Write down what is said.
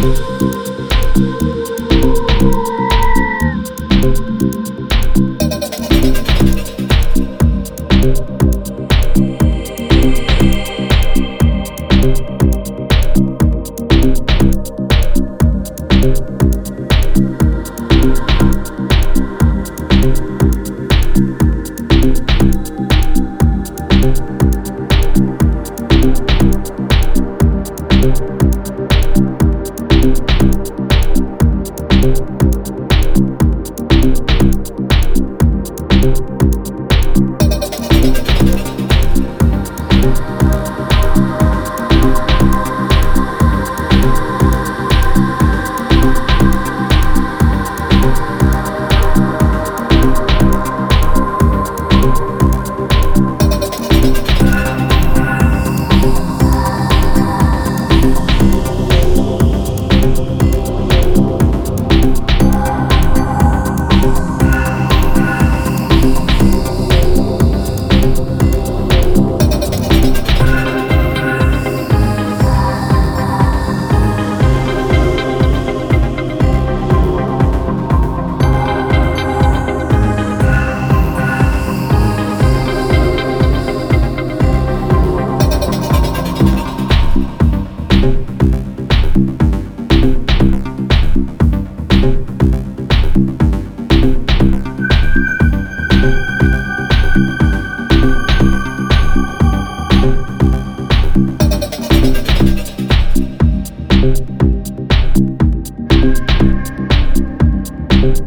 Thank Thank